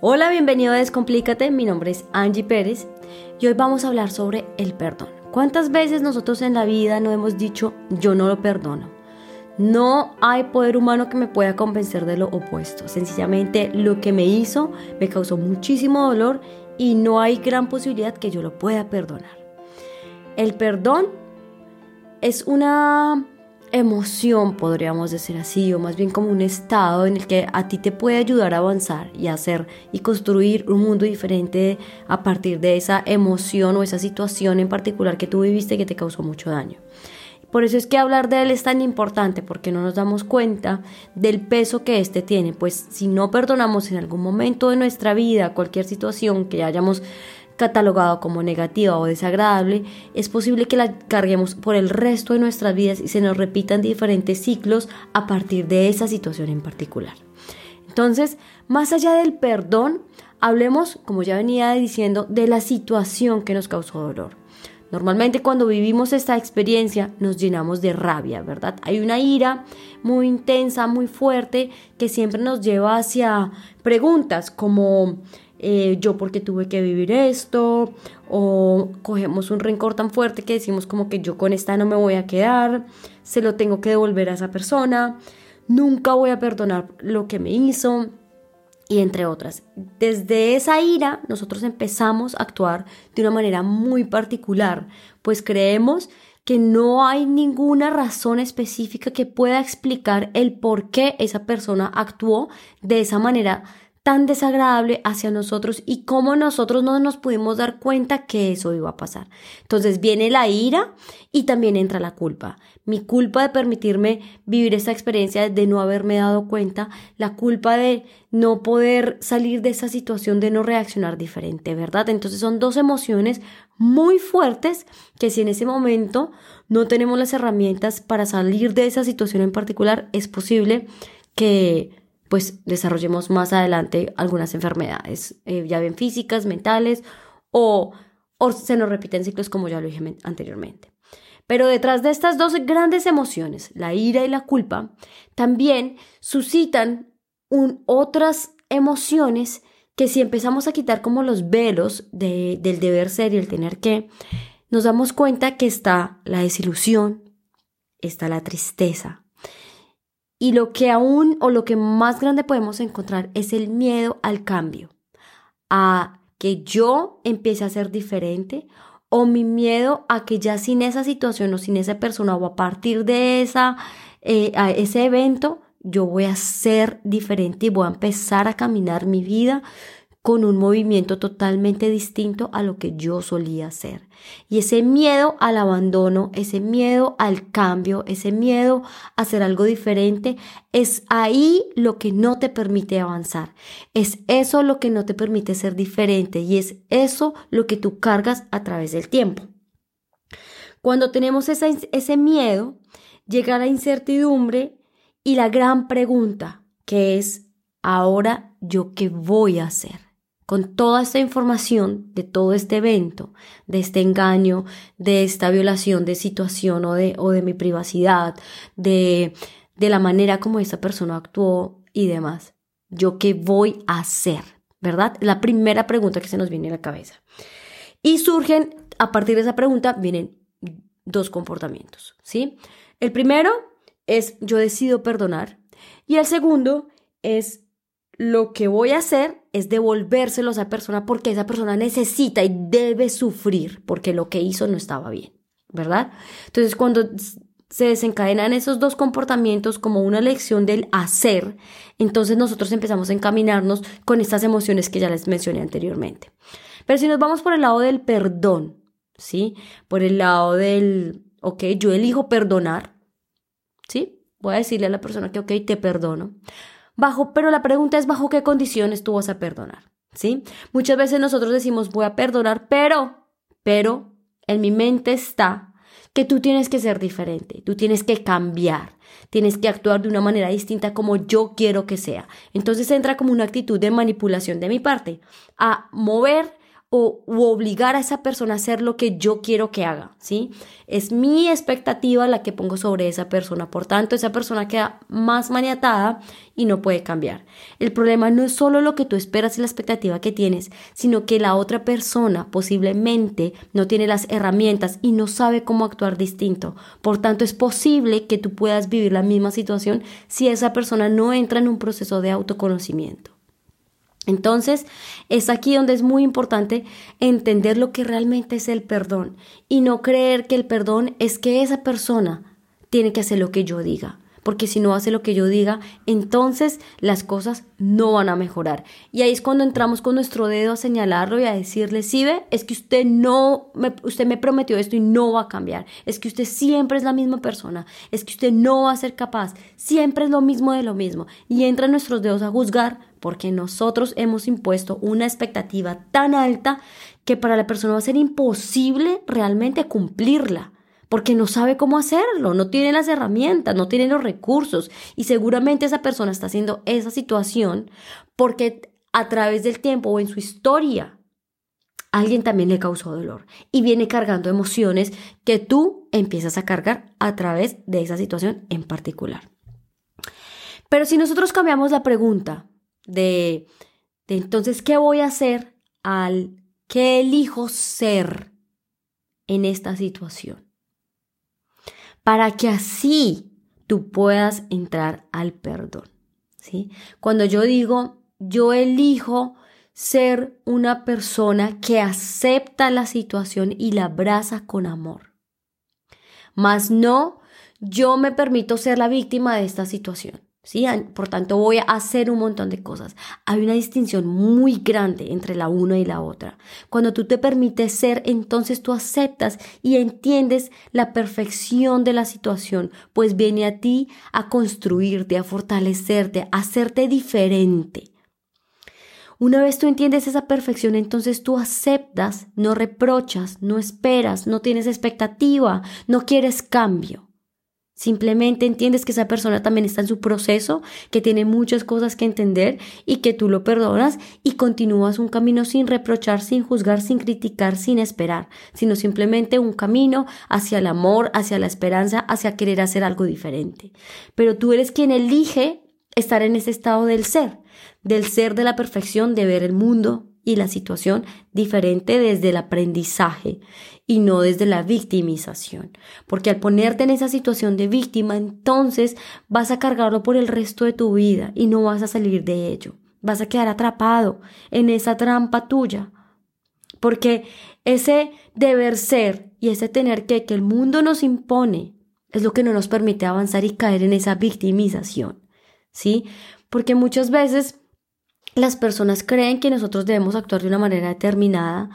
Hola, bienvenido a Descomplícate, mi nombre es Angie Pérez y hoy vamos a hablar sobre el perdón. ¿Cuántas veces nosotros en la vida no hemos dicho yo no lo perdono? No hay poder humano que me pueda convencer de lo opuesto. Sencillamente lo que me hizo me causó muchísimo dolor y no hay gran posibilidad que yo lo pueda perdonar. El perdón es una emoción, podríamos decir así, o más bien como un estado en el que a ti te puede ayudar a avanzar y hacer y construir un mundo diferente a partir de esa emoción o esa situación en particular que tú viviste que te causó mucho daño. Por eso es que hablar de él es tan importante, porque no nos damos cuenta del peso que éste tiene. Pues si no perdonamos en algún momento de nuestra vida cualquier situación que hayamos catalogado como negativa o desagradable, es posible que la carguemos por el resto de nuestras vidas y se nos repitan diferentes ciclos a partir de esa situación en particular. Entonces, más allá del perdón, hablemos, como ya venía diciendo, de la situación que nos causó dolor. Normalmente cuando vivimos esta experiencia nos llenamos de rabia, ¿verdad? Hay una ira muy intensa, muy fuerte, que siempre nos lleva hacia preguntas como eh, yo porque tuve que vivir esto, o cogemos un rencor tan fuerte que decimos como que yo con esta no me voy a quedar, se lo tengo que devolver a esa persona, nunca voy a perdonar lo que me hizo, y entre otras. Desde esa ira nosotros empezamos a actuar de una manera muy particular, pues creemos que no hay ninguna razón específica que pueda explicar el por qué esa persona actuó de esa manera tan desagradable hacia nosotros y cómo nosotros no nos pudimos dar cuenta que eso iba a pasar. Entonces viene la ira y también entra la culpa. Mi culpa de permitirme vivir esta experiencia de no haberme dado cuenta, la culpa de no poder salir de esa situación de no reaccionar diferente, ¿verdad? Entonces son dos emociones muy fuertes que si en ese momento no tenemos las herramientas para salir de esa situación en particular, es posible que pues desarrollemos más adelante algunas enfermedades, eh, ya bien físicas, mentales o, o se nos repiten ciclos como ya lo dije anteriormente. Pero detrás de estas dos grandes emociones, la ira y la culpa, también suscitan un, otras emociones que si empezamos a quitar como los velos del deber ser y el tener que, nos damos cuenta que está la desilusión, está la tristeza, y lo que aún o lo que más grande podemos encontrar es el miedo al cambio, a que yo empiece a ser diferente o mi miedo a que ya sin esa situación o sin esa persona o a partir de esa, eh, a ese evento yo voy a ser diferente y voy a empezar a caminar mi vida con un movimiento totalmente distinto a lo que yo solía hacer. Y ese miedo al abandono, ese miedo al cambio, ese miedo a hacer algo diferente, es ahí lo que no te permite avanzar. Es eso lo que no te permite ser diferente y es eso lo que tú cargas a través del tiempo. Cuando tenemos ese miedo, llega la incertidumbre y la gran pregunta, que es, ahora yo qué voy a hacer con toda esta información de todo este evento, de este engaño, de esta violación de situación o de, o de mi privacidad, de, de la manera como esta persona actuó y demás. ¿Yo qué voy a hacer? ¿Verdad? La primera pregunta que se nos viene a la cabeza. Y surgen, a partir de esa pregunta, vienen dos comportamientos, ¿sí? El primero es yo decido perdonar y el segundo es lo que voy a hacer es devolvérselo a esa persona porque esa persona necesita y debe sufrir porque lo que hizo no estaba bien, ¿verdad? Entonces, cuando se desencadenan esos dos comportamientos como una lección del hacer, entonces nosotros empezamos a encaminarnos con estas emociones que ya les mencioné anteriormente. Pero si nos vamos por el lado del perdón, ¿sí? Por el lado del, ok, yo elijo perdonar, ¿sí? Voy a decirle a la persona que, ok, te perdono. Bajo, pero la pregunta es bajo qué condiciones tú vas a perdonar, ¿sí? Muchas veces nosotros decimos voy a perdonar, pero, pero en mi mente está que tú tienes que ser diferente, tú tienes que cambiar, tienes que actuar de una manera distinta como yo quiero que sea. Entonces entra como una actitud de manipulación de mi parte a mover o obligar a esa persona a hacer lo que yo quiero que haga, ¿sí? Es mi expectativa la que pongo sobre esa persona. Por tanto, esa persona queda más maniatada y no puede cambiar. El problema no es solo lo que tú esperas y la expectativa que tienes, sino que la otra persona posiblemente no tiene las herramientas y no sabe cómo actuar distinto. Por tanto, es posible que tú puedas vivir la misma situación si esa persona no entra en un proceso de autoconocimiento. Entonces, es aquí donde es muy importante entender lo que realmente es el perdón y no creer que el perdón es que esa persona tiene que hacer lo que yo diga porque si no hace lo que yo diga, entonces las cosas no van a mejorar. Y ahí es cuando entramos con nuestro dedo a señalarlo y a decirle, sí ve, es que usted no, me, usted me prometió esto y no va a cambiar. Es que usted siempre es la misma persona. Es que usted no va a ser capaz. Siempre es lo mismo de lo mismo. Y entran nuestros dedos a juzgar porque nosotros hemos impuesto una expectativa tan alta que para la persona va a ser imposible realmente cumplirla porque no sabe cómo hacerlo, no tiene las herramientas, no tiene los recursos y seguramente esa persona está haciendo esa situación porque a través del tiempo o en su historia alguien también le causó dolor y viene cargando emociones que tú empiezas a cargar a través de esa situación en particular. Pero si nosotros cambiamos la pregunta de, de entonces, ¿qué voy a hacer al qué elijo ser en esta situación? Para que así tú puedas entrar al perdón. ¿sí? Cuando yo digo, yo elijo ser una persona que acepta la situación y la abraza con amor. Mas no, yo me permito ser la víctima de esta situación. Por tanto, voy a hacer un montón de cosas. Hay una distinción muy grande entre la una y la otra. Cuando tú te permites ser, entonces tú aceptas y entiendes la perfección de la situación, pues viene a ti a construirte, a fortalecerte, a hacerte diferente. Una vez tú entiendes esa perfección, entonces tú aceptas, no reprochas, no esperas, no tienes expectativa, no quieres cambio. Simplemente entiendes que esa persona también está en su proceso, que tiene muchas cosas que entender y que tú lo perdonas y continúas un camino sin reprochar, sin juzgar, sin criticar, sin esperar, sino simplemente un camino hacia el amor, hacia la esperanza, hacia querer hacer algo diferente. Pero tú eres quien elige estar en ese estado del ser, del ser de la perfección, de ver el mundo y la situación diferente desde el aprendizaje y no desde la victimización. Porque al ponerte en esa situación de víctima, entonces vas a cargarlo por el resto de tu vida y no vas a salir de ello. Vas a quedar atrapado en esa trampa tuya. Porque ese deber ser y ese tener que que el mundo nos impone es lo que no nos permite avanzar y caer en esa victimización. ¿Sí? Porque muchas veces las personas creen que nosotros debemos actuar de una manera determinada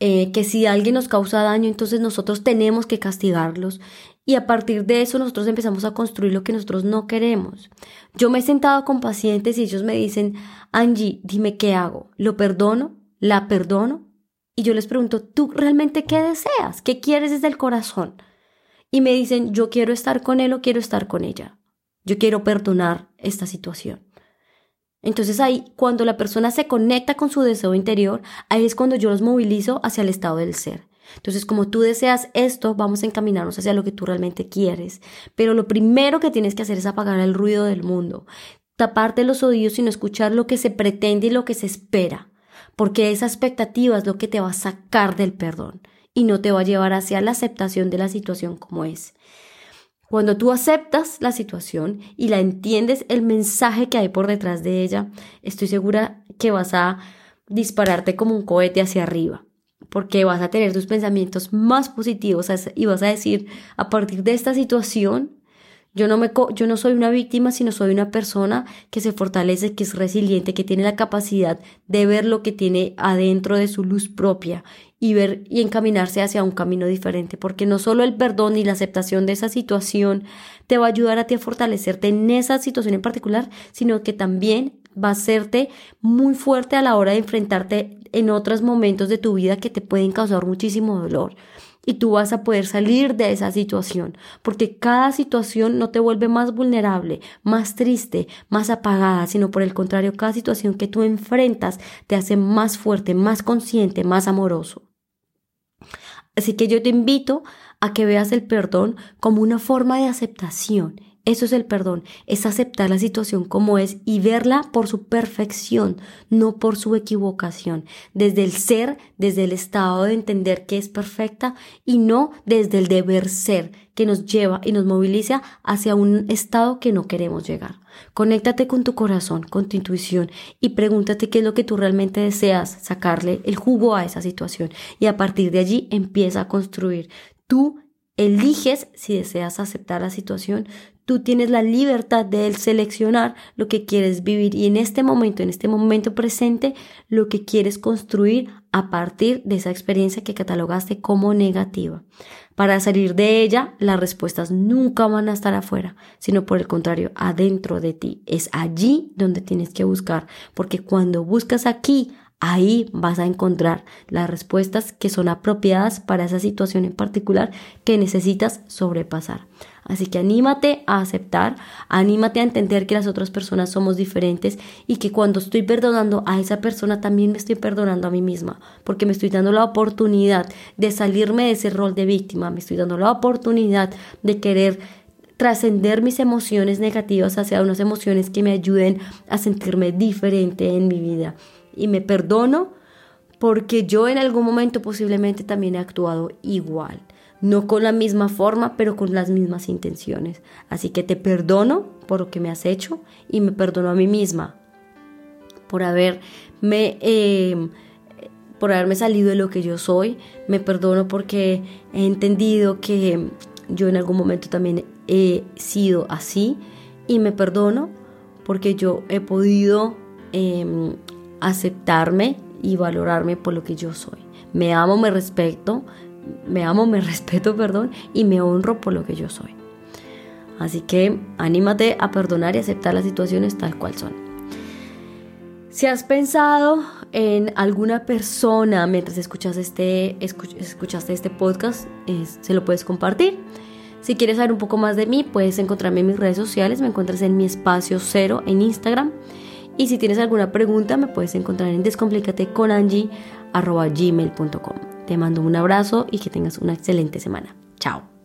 eh, que si alguien nos causa daño, entonces nosotros tenemos que castigarlos. Y a partir de eso nosotros empezamos a construir lo que nosotros no queremos. Yo me he sentado con pacientes y ellos me dicen, Angie, dime qué hago. ¿Lo perdono? ¿La perdono? Y yo les pregunto, ¿tú realmente qué deseas? ¿Qué quieres desde el corazón? Y me dicen, yo quiero estar con él o quiero estar con ella. Yo quiero perdonar esta situación. Entonces ahí, cuando la persona se conecta con su deseo interior, ahí es cuando yo los movilizo hacia el estado del ser. Entonces, como tú deseas esto, vamos a encaminarnos hacia lo que tú realmente quieres. Pero lo primero que tienes que hacer es apagar el ruido del mundo, taparte los oídos y no escuchar lo que se pretende y lo que se espera, porque esa expectativa es lo que te va a sacar del perdón y no te va a llevar hacia la aceptación de la situación como es. Cuando tú aceptas la situación y la entiendes, el mensaje que hay por detrás de ella, estoy segura que vas a dispararte como un cohete hacia arriba, porque vas a tener tus pensamientos más positivos y vas a decir, a partir de esta situación, yo no, me, yo no soy una víctima, sino soy una persona que se fortalece, que es resiliente, que tiene la capacidad de ver lo que tiene adentro de su luz propia y ver y encaminarse hacia un camino diferente, porque no solo el perdón y la aceptación de esa situación te va a ayudar a ti a fortalecerte en esa situación en particular, sino que también va a hacerte muy fuerte a la hora de enfrentarte en otros momentos de tu vida que te pueden causar muchísimo dolor. Y tú vas a poder salir de esa situación, porque cada situación no te vuelve más vulnerable, más triste, más apagada, sino por el contrario, cada situación que tú enfrentas te hace más fuerte, más consciente, más amoroso. Así que yo te invito a que veas el perdón como una forma de aceptación eso es el perdón, es aceptar la situación como es y verla por su perfección, no por su equivocación, desde el ser, desde el estado de entender que es perfecta y no desde el deber ser que nos lleva y nos moviliza hacia un estado que no queremos llegar. Conéctate con tu corazón, con tu intuición y pregúntate qué es lo que tú realmente deseas, sacarle el jugo a esa situación y a partir de allí empieza a construir. Tú eliges si deseas aceptar la situación, Tú tienes la libertad de seleccionar lo que quieres vivir y en este momento, en este momento presente, lo que quieres construir a partir de esa experiencia que catalogaste como negativa. Para salir de ella, las respuestas nunca van a estar afuera, sino por el contrario, adentro de ti. Es allí donde tienes que buscar, porque cuando buscas aquí, Ahí vas a encontrar las respuestas que son apropiadas para esa situación en particular que necesitas sobrepasar. Así que anímate a aceptar, anímate a entender que las otras personas somos diferentes y que cuando estoy perdonando a esa persona también me estoy perdonando a mí misma, porque me estoy dando la oportunidad de salirme de ese rol de víctima, me estoy dando la oportunidad de querer trascender mis emociones negativas hacia unas emociones que me ayuden a sentirme diferente en mi vida. Y me perdono porque yo en algún momento posiblemente también he actuado igual no con la misma forma, pero con las mismas intenciones. Así que te perdono por lo que me has hecho y me perdono a mí misma por haberme, em, por haberme salido de lo que yo soy. Me perdono porque he entendido que yo en algún momento también he sido así y me perdono porque yo he podido em, aceptarme y valorarme por lo que yo soy. Me amo, me respeto, me amo, me respeto, perdón, y me honro por lo que yo soy. Así que anímate a perdonar y aceptar las situaciones tal cual son. Si has pensado en alguna persona mientras escuchas este, escuchaste este podcast, se lo puedes compartir. Si quieres saber un poco más de mí, puedes encontrarme en mis redes sociales. Me encuentras en mi espacio cero en Instagram. Y si tienes alguna pregunta, me puedes encontrar en descomplicateconangie.gmail.com. Te mando un abrazo y que tengas una excelente semana. Chao.